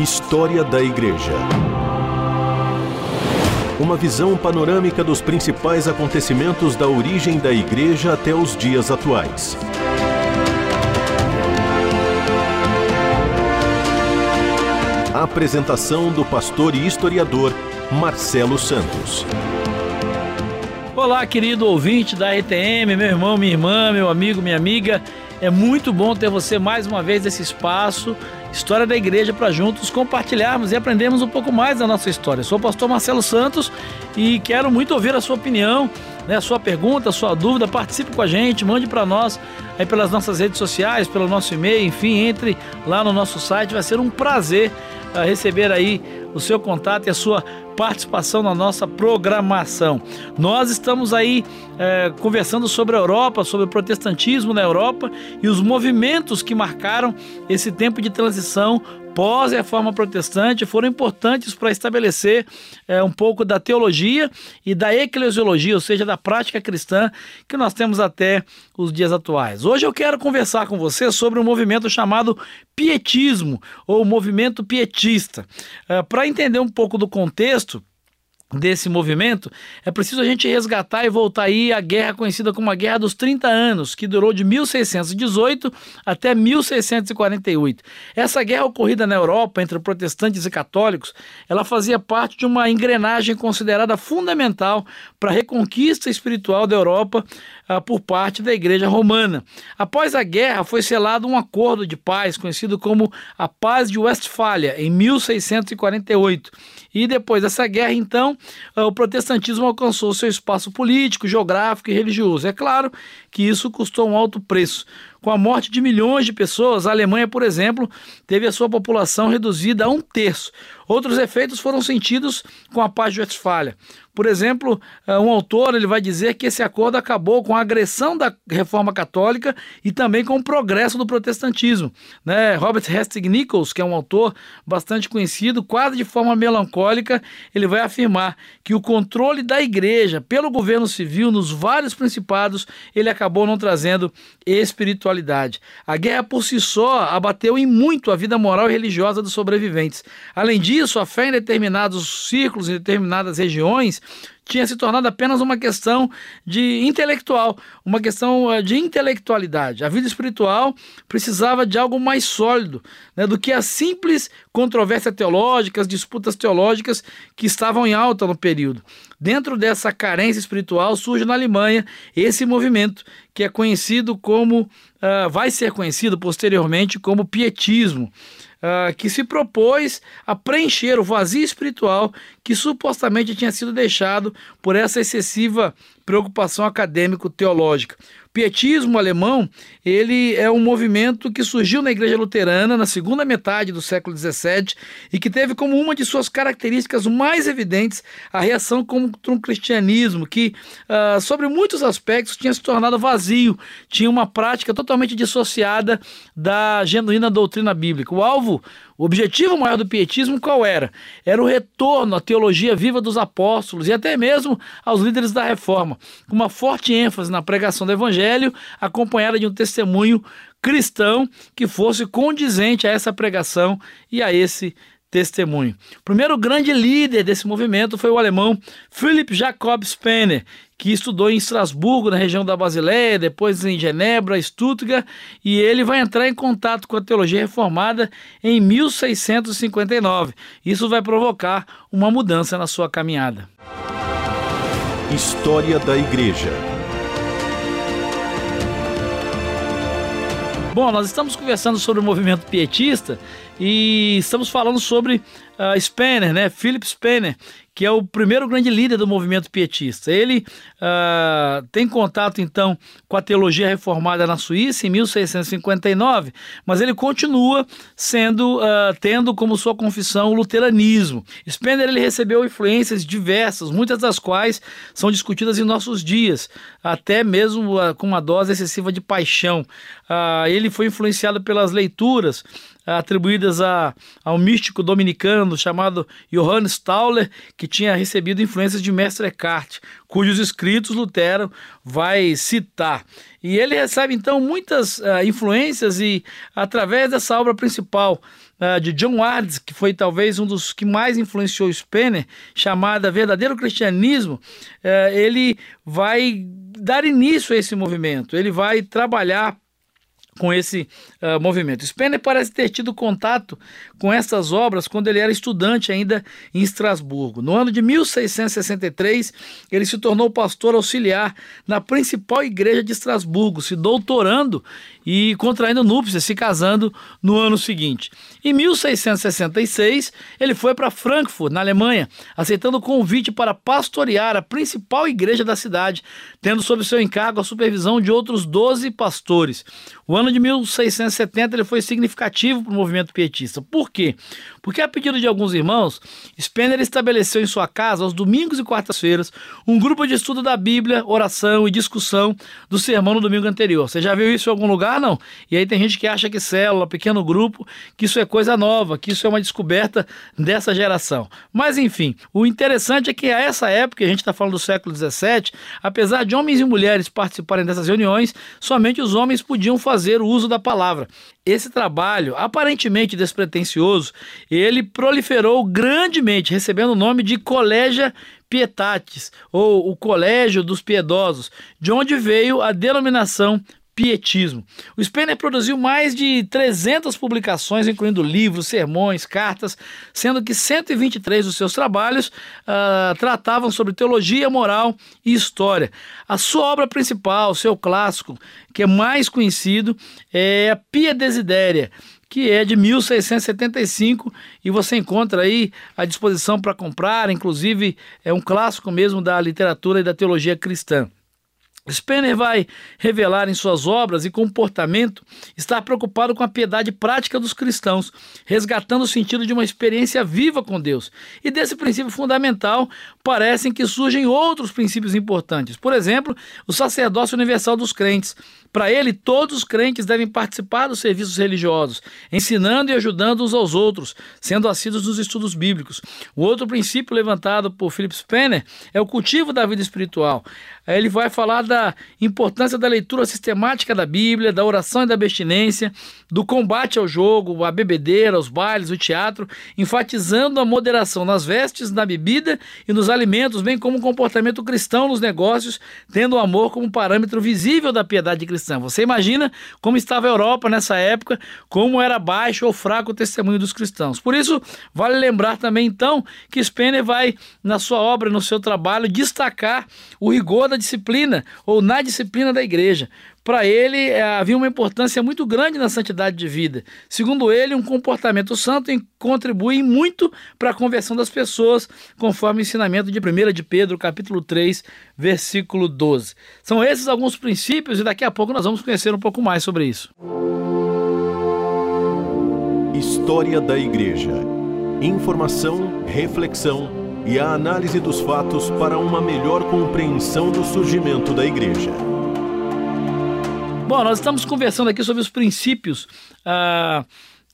História da Igreja. Uma visão panorâmica dos principais acontecimentos da origem da Igreja até os dias atuais. A apresentação do pastor e historiador Marcelo Santos. Olá, querido ouvinte da RTM, meu irmão, minha irmã, meu amigo, minha amiga. É muito bom ter você mais uma vez nesse espaço, História da Igreja, para juntos compartilharmos e aprendermos um pouco mais da nossa história. sou o pastor Marcelo Santos e quero muito ouvir a sua opinião, né, a sua pergunta, a sua dúvida. Participe com a gente, mande para nós aí pelas nossas redes sociais, pelo nosso e-mail, enfim, entre lá no nosso site. Vai ser um prazer uh, receber aí o seu contato e a sua participação na nossa programação. Nós estamos aí é, conversando sobre a Europa, sobre o protestantismo na Europa e os movimentos que marcaram esse tempo de transição pós-reforma protestante foram importantes para estabelecer é, um pouco da teologia e da eclesiologia, ou seja, da prática cristã que nós temos até os dias atuais. Hoje eu quero conversar com você sobre um movimento chamado pietismo ou movimento pietista. É, para entender um pouco do contexto, desse movimento, é preciso a gente resgatar e voltar aí à guerra conhecida como a Guerra dos 30 Anos, que durou de 1618 até 1648. Essa guerra ocorrida na Europa entre protestantes e católicos, ela fazia parte de uma engrenagem considerada fundamental para a reconquista espiritual da Europa uh, por parte da Igreja Romana. Após a guerra, foi selado um acordo de paz conhecido como a Paz de Westfália, em 1648. E depois dessa guerra, então, uh, o protestantismo alcançou seu espaço político, geográfico e religioso. É claro que isso custou um alto preço. Com a morte de milhões de pessoas, a Alemanha, por exemplo, teve a sua população reduzida a um terço. Outros efeitos foram sentidos com a paz de Westfália. Por exemplo, eh, um autor ele vai dizer que esse acordo acabou com a agressão da reforma católica e também com o progresso do protestantismo. Né? Robert Hastings Nichols, que é um autor bastante conhecido, quase de forma melancólica, ele vai afirmar que o controle da igreja pelo governo civil nos vários principados ele acabou não trazendo espiritualidade. A guerra por si só abateu em muito a vida moral e religiosa dos sobreviventes. Além disso, a fé em determinados círculos, em determinadas regiões, tinha se tornado apenas uma questão de intelectual, uma questão eh, de intelectualidade. A vida espiritual precisava de algo mais sólido né, do que as simples controvérsias teológicas, disputas teológicas que estavam em alta no período. Dentro dessa carência espiritual surge na Alemanha esse movimento que é conhecido como, uh, vai ser conhecido posteriormente como pietismo uh, que se propôs a preencher o vazio espiritual que supostamente tinha sido deixado por essa excessiva preocupação acadêmico-teológica. O pietismo alemão ele é um movimento que surgiu na Igreja Luterana na segunda metade do século XVII e que teve como uma de suas características mais evidentes a reação contra um cristianismo que, uh, sobre muitos aspectos, tinha se tornado vazio, tinha uma prática totalmente dissociada da genuína doutrina bíblica. O alvo o objetivo maior do pietismo qual era? Era o retorno à teologia viva dos apóstolos e até mesmo aos líderes da reforma, com uma forte ênfase na pregação do evangelho, acompanhada de um testemunho cristão que fosse condizente a essa pregação e a esse testemunho. O primeiro grande líder desse movimento foi o alemão Philipp Jacob Spener, que estudou em Estrasburgo, na região da Basileia, depois em Genebra, Stuttgart, e ele vai entrar em contato com a teologia reformada em 1659. Isso vai provocar uma mudança na sua caminhada. História da Igreja Bom, nós estamos conversando sobre o movimento pietista e estamos falando sobre uh, Spener, né? Philip Spener, que é o primeiro grande líder do movimento pietista. Ele uh, tem contato então com a teologia reformada na Suíça em 1659, mas ele continua sendo uh, tendo como sua confissão o luteranismo. Spener ele recebeu influências diversas, muitas das quais são discutidas em nossos dias, até mesmo uh, com uma dose excessiva de paixão. ele foi influenciado pelas leituras atribuídas a, ao místico dominicano chamado Johannes Tauler, que tinha recebido influências de Mestre Eckhart, cujos escritos Lutero vai citar. E ele recebe então muitas uh, influências e através dessa obra principal uh, de John Wards, que foi talvez um dos que mais influenciou Spener, chamada Verdadeiro Cristianismo, uh, ele vai dar início a esse movimento. Ele vai trabalhar com esse uh, movimento. Spener parece ter tido contato com essas obras quando ele era estudante ainda em Estrasburgo. No ano de 1663, ele se tornou pastor auxiliar na principal igreja de Estrasburgo, se doutorando e contraindo núpcias, se casando no ano seguinte. Em 1666, ele foi para Frankfurt, na Alemanha, aceitando o convite para pastorear a principal igreja da cidade, tendo sob seu encargo a supervisão de outros 12 pastores. O ano de 1670 ele foi significativo para o movimento pietista. Por quê? Porque, a pedido de alguns irmãos, Spener estabeleceu em sua casa, aos domingos e quartas-feiras, um grupo de estudo da Bíblia, oração e discussão do sermão no domingo anterior. Você já viu isso em algum lugar? Não. E aí tem gente que acha que célula, pequeno grupo, que isso é coisa nova, que isso é uma descoberta dessa geração. Mas, enfim, o interessante é que a essa época, a gente está falando do século XVII, apesar de homens e mulheres participarem dessas reuniões, somente os homens podiam fazer o uso da palavra. Esse trabalho, aparentemente despretensioso, ele proliferou grandemente, recebendo o nome de Collegia Pietatis, ou o Colégio dos Piedosos, de onde veio a denominação pietismo. O Spener produziu mais de 300 publicações, incluindo livros, sermões, cartas, sendo que 123 dos seus trabalhos uh, tratavam sobre teologia, moral e história. A sua obra principal, seu clássico, que é mais conhecido, é a Pia Desidéria, que é de 1675 e você encontra aí à disposição para comprar, inclusive é um clássico mesmo da literatura e da teologia cristã. Spener vai revelar em suas obras e comportamento estar preocupado com a piedade prática dos cristãos, resgatando o sentido de uma experiência viva com Deus. E desse princípio fundamental parecem que surgem outros princípios importantes. Por exemplo, o sacerdócio universal dos crentes. Para ele, todos os crentes devem participar dos serviços religiosos, ensinando e ajudando uns aos outros, sendo assíduos nos estudos bíblicos. O outro princípio levantado por Philip Spener é o cultivo da vida espiritual. Ele vai falar da importância da leitura sistemática da Bíblia, da oração e da abstinência, do combate ao jogo, à bebedeira, aos bailes, o teatro, enfatizando a moderação nas vestes, na bebida e nos alimentos, bem como o comportamento cristão nos negócios, tendo o amor como parâmetro visível da piedade cristã. Você imagina como estava a Europa nessa época, como era baixo ou fraco o testemunho dos cristãos. Por isso, vale lembrar também então que Spener vai, na sua obra, no seu trabalho, destacar o rigor da disciplina ou na disciplina da igreja. Para ele é, havia uma importância muito grande na santidade de vida. Segundo ele, um comportamento santo contribui muito para a conversão das pessoas, conforme o ensinamento de 1 de Pedro, capítulo 3, versículo 12. São esses alguns princípios e daqui a pouco nós vamos conhecer um pouco mais sobre isso. História da Igreja. Informação, reflexão e a análise dos fatos para uma melhor compreensão do surgimento da Igreja. Bom, nós estamos conversando aqui sobre os princípios ah,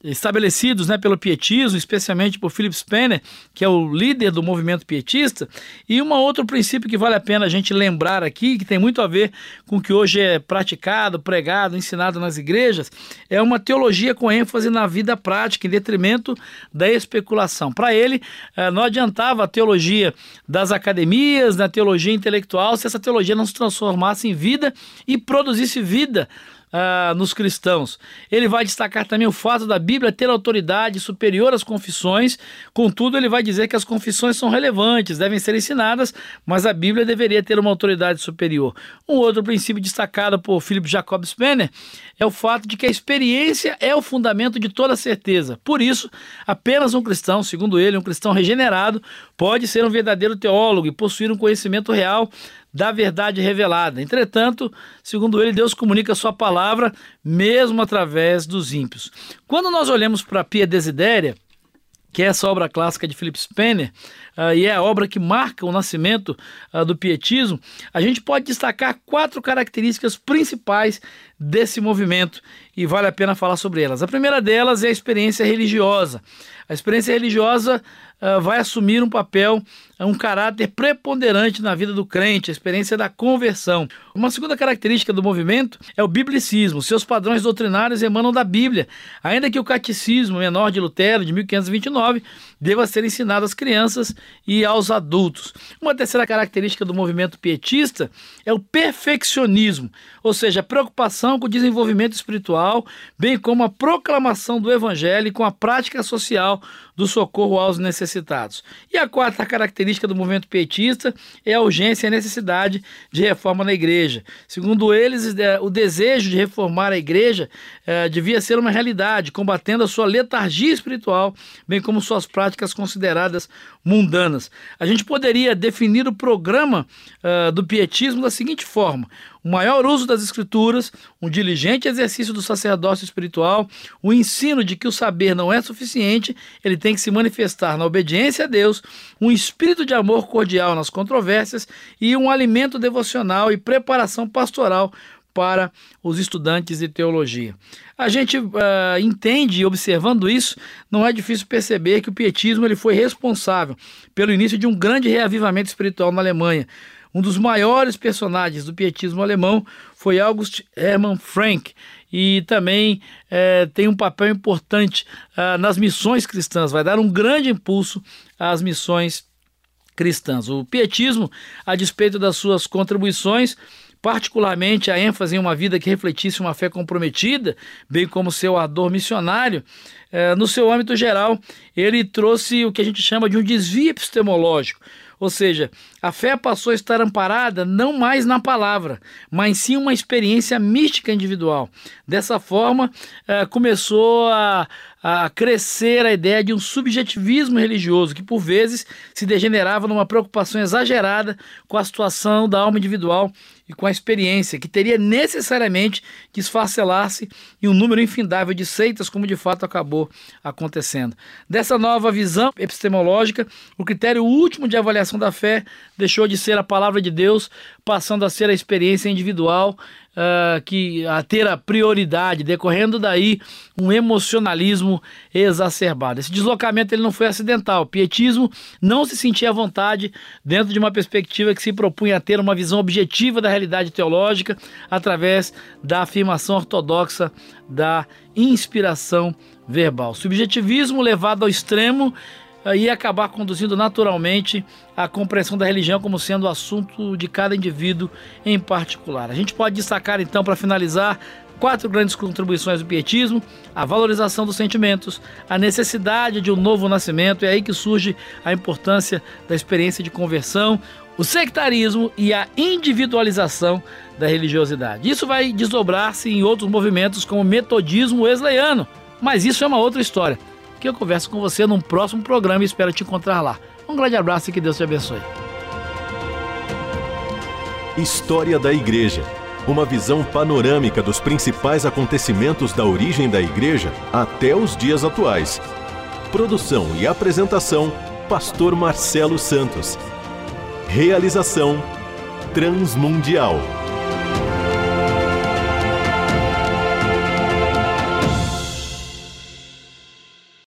estabelecidos né, pelo pietismo, especialmente por Philip Spener, que é o líder do movimento pietista, e um outro princípio que vale a pena a gente lembrar aqui, que tem muito a ver com o que hoje é praticado, pregado, ensinado nas igrejas, é uma teologia com ênfase na vida prática, em detrimento da especulação. Para ele, eh, não adiantava a teologia das academias, na teologia intelectual, se essa teologia não se transformasse em vida e produzisse vida ah, nos cristãos. Ele vai destacar também o fato da Bíblia ter autoridade superior às confissões, contudo, ele vai dizer que as confissões são relevantes, devem ser ensinadas, mas a Bíblia deveria ter uma autoridade superior. Um outro princípio destacado por Philip Jacob Spener é o fato de que a experiência é o fundamento de toda certeza. Por isso, apenas um cristão, segundo ele, um cristão regenerado, pode ser um verdadeiro teólogo e possuir um conhecimento real da verdade revelada. Entretanto, segundo ele, Deus comunica a sua palavra mesmo através dos ímpios. Quando nós olhamos para Pia Desidéria, que é essa obra clássica de Philip Spener, uh, e é a obra que marca o nascimento uh, do pietismo, a gente pode destacar quatro características principais desse movimento e vale a pena falar sobre elas. A primeira delas é a experiência religiosa. A experiência religiosa uh, vai assumir um papel, um caráter preponderante na vida do crente, a experiência da conversão. Uma segunda característica do movimento é o biblicismo. Seus padrões doutrinários emanam da Bíblia, ainda que o catecismo menor de Lutero, de 1529, deva ser ensinado às crianças e aos adultos. Uma terceira característica do movimento pietista é o perfeccionismo, ou seja, a preocupação com o desenvolvimento espiritual, bem como a proclamação do evangelho com a prática social do socorro aos necessitados. E a quarta característica do movimento pietista é a urgência e a necessidade de reforma na igreja. Segundo eles, é, o desejo de reformar a igreja eh, devia ser uma realidade, combatendo a sua letargia espiritual, bem como suas práticas consideradas mundanas. A gente poderia definir o programa uh, do pietismo da seguinte forma: o maior uso das escrituras, um diligente exercício do sacerdócio espiritual, o ensino de que o saber não é suficiente, ele tem que se manifestar na obediência a Deus, um espírito de amor cordial nas controvérsias e um alimento devocional e preparação pastoral para os estudantes de teologia. A gente uh, entende, observando isso, não é difícil perceber que o pietismo ele foi responsável pelo início de um grande reavivamento espiritual na Alemanha. Um dos maiores personagens do pietismo alemão foi August Hermann Frank e também é, tem um papel importante uh, nas missões cristãs, vai dar um grande impulso às missões cristãs. O pietismo, a despeito das suas contribuições, particularmente a ênfase em uma vida que refletisse uma fé comprometida, bem como seu ardor missionário, é, no seu âmbito geral, ele trouxe o que a gente chama de um desvio epistemológico. Ou seja, a fé passou a estar amparada não mais na palavra, mas sim uma experiência mística individual. Dessa forma, eh, começou a, a crescer a ideia de um subjetivismo religioso, que por vezes se degenerava numa preocupação exagerada com a situação da alma individual e com a experiência, que teria necessariamente que esfacelar-se em um número infindável de seitas, como de fato acabou acontecendo. Dessa nova visão epistemológica, o critério último de avaliação da fé deixou de ser a palavra de Deus, passando a ser a experiência individual uh, que a ter a prioridade, decorrendo daí um emocionalismo exacerbado. Esse deslocamento ele não foi acidental. O pietismo não se sentia à vontade dentro de uma perspectiva que se propunha a ter uma visão objetiva da realidade teológica através da afirmação ortodoxa da inspiração verbal. Subjetivismo levado ao extremo ia acabar conduzindo naturalmente a compreensão da religião como sendo o assunto de cada indivíduo em particular. A gente pode destacar então, para finalizar, quatro grandes contribuições do pietismo: a valorização dos sentimentos, a necessidade de um novo nascimento, é aí que surge a importância da experiência de conversão, o sectarismo e a individualização da religiosidade. Isso vai desdobrar-se em outros movimentos como o metodismo wesleyano, mas isso é uma outra história que eu converso com você num próximo programa e espero te encontrar lá. Um grande abraço e que Deus te abençoe. História da Igreja. Uma visão panorâmica dos principais acontecimentos da origem da Igreja até os dias atuais. Produção e apresentação: Pastor Marcelo Santos. Realização: Transmundial.